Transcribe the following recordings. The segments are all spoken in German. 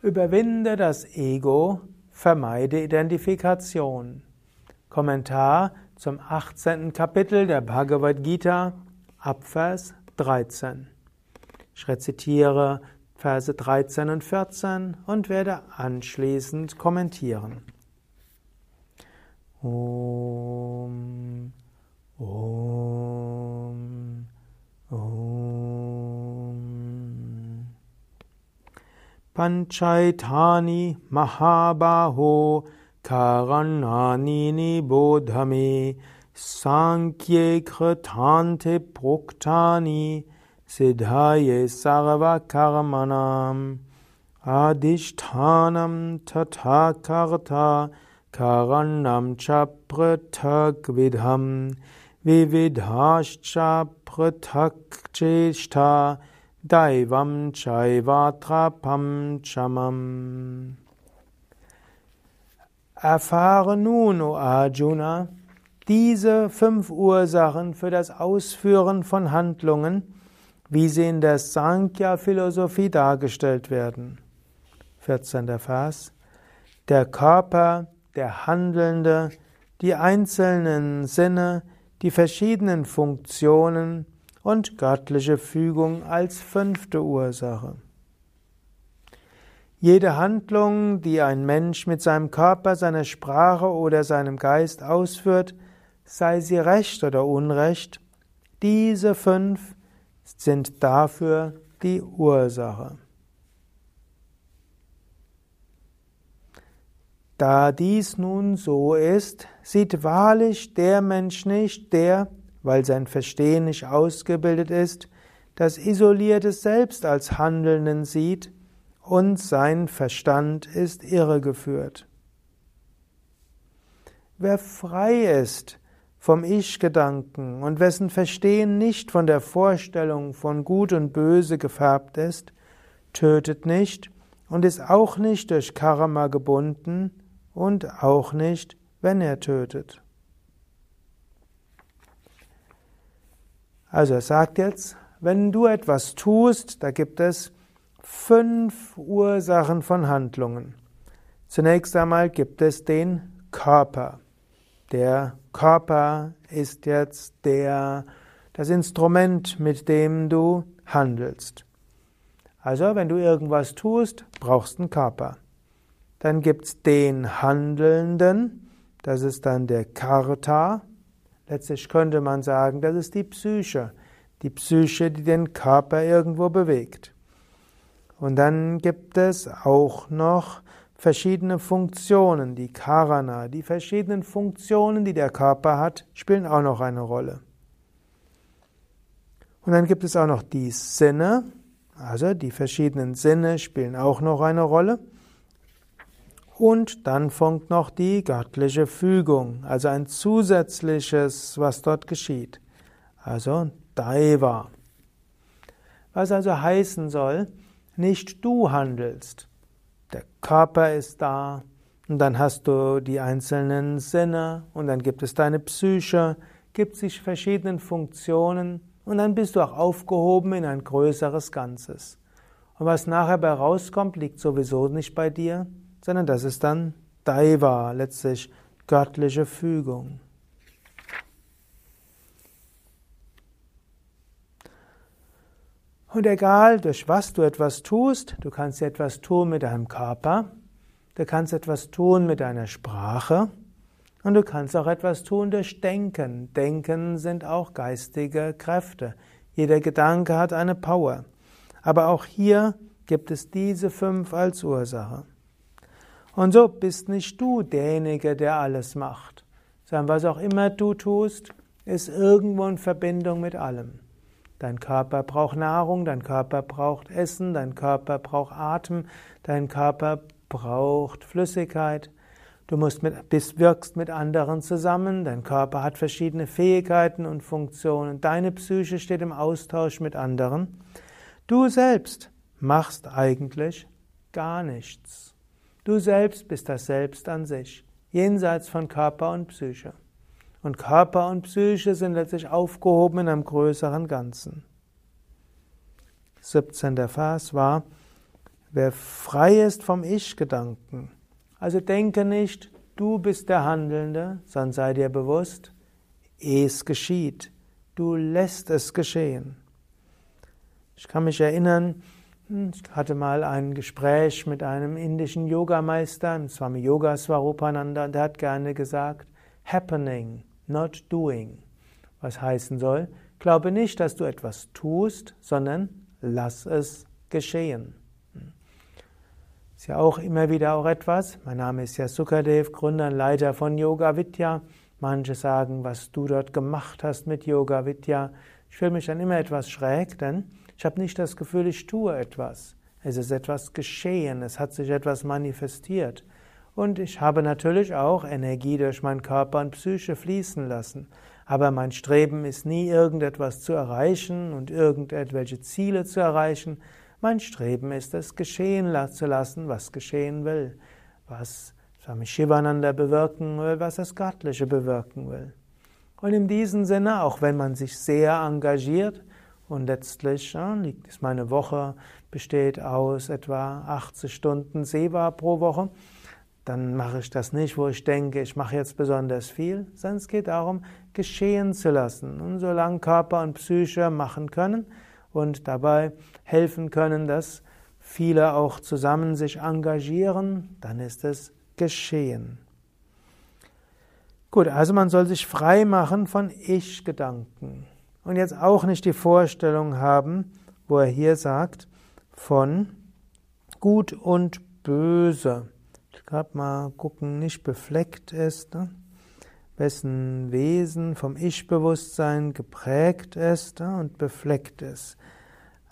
Überwinde das Ego, vermeide Identifikation. Kommentar zum 18. Kapitel der Bhagavad Gita, Abvers 13. Ich rezitiere Verse 13 und 14 und werde anschließend kommentieren. Om, Om, Om. पञ्चैथानि महाबाहो खगण्णानि निबोधमे साङ्ख्ये कथान्थे प्रोक्तानि सिद्धय सर्वकर्मणाम्। आधिष्ठानं तथा कर्ता करणं च पृथक्विधं विविधाश्च पृथक् चेष्टा daivam chaivatrapam chamam. Erfahre nun, o Arjuna, diese fünf Ursachen für das Ausführen von Handlungen, wie sie in der Sankhya-Philosophie dargestellt werden. 14. Vers. Der Körper der Handelnde, die einzelnen Sinne, die verschiedenen Funktionen und göttliche Fügung als fünfte Ursache. Jede Handlung, die ein Mensch mit seinem Körper, seiner Sprache oder seinem Geist ausführt, sei sie recht oder unrecht, diese fünf sind dafür die Ursache. Da dies nun so ist, sieht wahrlich der Mensch nicht, der, weil sein Verstehen nicht ausgebildet ist, das isolierte Selbst als Handelnden sieht und sein Verstand ist irregeführt. Wer frei ist vom Ich-Gedanken und wessen Verstehen nicht von der Vorstellung von Gut und Böse gefärbt ist, tötet nicht und ist auch nicht durch Karma gebunden, und auch nicht, wenn er tötet. Also er sagt jetzt, wenn du etwas tust, da gibt es fünf Ursachen von Handlungen. Zunächst einmal gibt es den Körper. Der Körper ist jetzt der, das Instrument, mit dem du handelst. Also, wenn du irgendwas tust, brauchst du einen Körper. Dann gibt's den Handelnden, das ist dann der Karta. Letztlich könnte man sagen, das ist die Psyche, die Psyche, die den Körper irgendwo bewegt. Und dann gibt es auch noch verschiedene Funktionen, die Karana, die verschiedenen Funktionen, die der Körper hat, spielen auch noch eine Rolle. Und dann gibt es auch noch die Sinne, also die verschiedenen Sinne spielen auch noch eine Rolle. Und dann folgt noch die göttliche Fügung, also ein zusätzliches, was dort geschieht. Also Daiva. Was also heißen soll, nicht du handelst. Der Körper ist da und dann hast du die einzelnen Sinne und dann gibt es deine Psyche, gibt sich verschiedenen Funktionen und dann bist du auch aufgehoben in ein größeres Ganzes. Und was nachher bei rauskommt, liegt sowieso nicht bei dir, sondern das ist dann Daiva, letztlich göttliche Fügung. Und egal, durch was du etwas tust, du kannst etwas tun mit deinem Körper, du kannst etwas tun mit deiner Sprache und du kannst auch etwas tun durch Denken. Denken sind auch geistige Kräfte. Jeder Gedanke hat eine Power. Aber auch hier gibt es diese fünf als Ursache. Und so bist nicht du derjenige, der alles macht, sondern was auch immer du tust, ist irgendwo in Verbindung mit allem. Dein Körper braucht Nahrung, dein Körper braucht Essen, dein Körper braucht Atem, dein Körper braucht Flüssigkeit. Du musst mit, bist, wirkst mit anderen zusammen, dein Körper hat verschiedene Fähigkeiten und Funktionen, deine Psyche steht im Austausch mit anderen. Du selbst machst eigentlich gar nichts. Du selbst bist das Selbst an sich, jenseits von Körper und Psyche. Und Körper und Psyche sind letztlich aufgehoben in einem größeren Ganzen. 17. Vers war wer frei ist vom Ich-Gedanken, also denke nicht, du bist der Handelnde, sondern sei dir bewusst, es geschieht. Du lässt es geschehen. Ich kann mich erinnern, ich hatte mal ein Gespräch mit einem indischen Yogameister, Swami Yoga Swarupananda, und der hat gerne gesagt, happening, not doing. Was heißen soll, glaube nicht, dass du etwas tust, sondern lass es geschehen. Ist ja auch immer wieder auch etwas. Mein Name ist ja Sukadev, Gründer und Leiter von Yoga Vidya. Manche sagen, was du dort gemacht hast mit Yoga Vidya. Ich fühle mich dann immer etwas schräg, denn ich habe nicht das Gefühl, ich tue etwas. Es ist etwas geschehen, es hat sich etwas manifestiert. Und ich habe natürlich auch Energie durch meinen Körper und Psyche fließen lassen. Aber mein Streben ist nie irgendetwas zu erreichen und irgendwelche Ziele zu erreichen, mein Streben ist es, geschehen zu lassen, was geschehen will, was Swami Shivananda bewirken will, was das Göttliche bewirken will. Und in diesem Sinne, auch wenn man sich sehr engagiert, und letztlich ist meine Woche besteht aus etwa 80 Stunden Seva pro Woche, dann mache ich das nicht, wo ich denke, ich mache jetzt besonders viel, sondern es geht darum, geschehen zu lassen. Und solange Körper und Psyche machen können, und dabei helfen können, dass viele auch zusammen sich engagieren, dann ist es geschehen. Gut, also man soll sich frei machen von Ich-Gedanken. Und jetzt auch nicht die Vorstellung haben, wo er hier sagt, von Gut und Böse. Ich gerade mal gucken, nicht befleckt ist. Ne? wessen Wesen vom Ich-Bewusstsein geprägt ist und befleckt ist.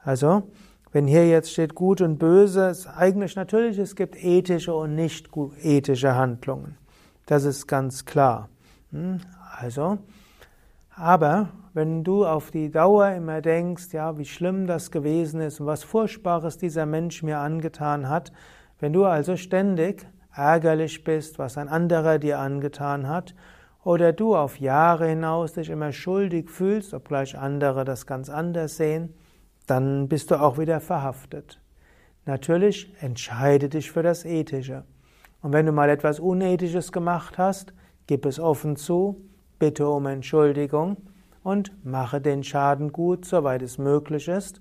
Also, wenn hier jetzt steht gut und böse, ist eigentlich natürlich, es gibt ethische und nicht ethische Handlungen. Das ist ganz klar. Hm? Also, aber wenn du auf die Dauer immer denkst, ja, wie schlimm das gewesen ist und was Furchtbares dieser Mensch mir angetan hat, wenn du also ständig ärgerlich bist, was ein anderer dir angetan hat oder du auf Jahre hinaus dich immer schuldig fühlst, obgleich andere das ganz anders sehen, dann bist du auch wieder verhaftet. Natürlich entscheide dich für das Ethische. Und wenn du mal etwas Unethisches gemacht hast, gib es offen zu, bitte um Entschuldigung und mache den Schaden gut, soweit es möglich ist,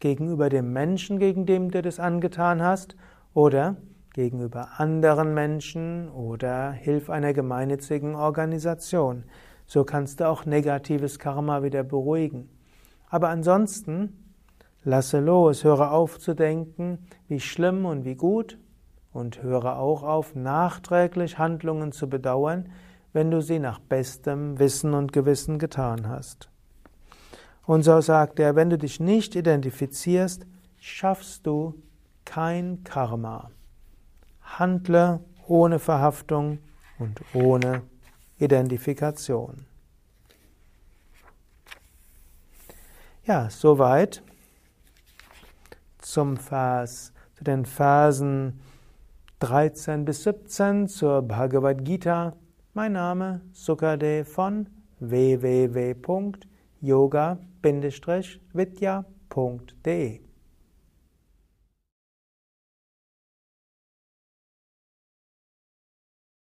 gegenüber dem Menschen, gegen dem du das angetan hast, oder gegenüber anderen Menschen oder hilf einer gemeinnützigen Organisation. So kannst du auch negatives Karma wieder beruhigen. Aber ansonsten lasse los, höre auf zu denken, wie schlimm und wie gut und höre auch auf, nachträglich Handlungen zu bedauern, wenn du sie nach bestem Wissen und Gewissen getan hast. Und so sagt er, wenn du dich nicht identifizierst, schaffst du kein Karma. Handle ohne Verhaftung und ohne Identifikation. Ja, soweit zum Vers, zu den Versen 13 bis 17 zur Bhagavad Gita. Mein Name Sukade von www.yoga-vidya.de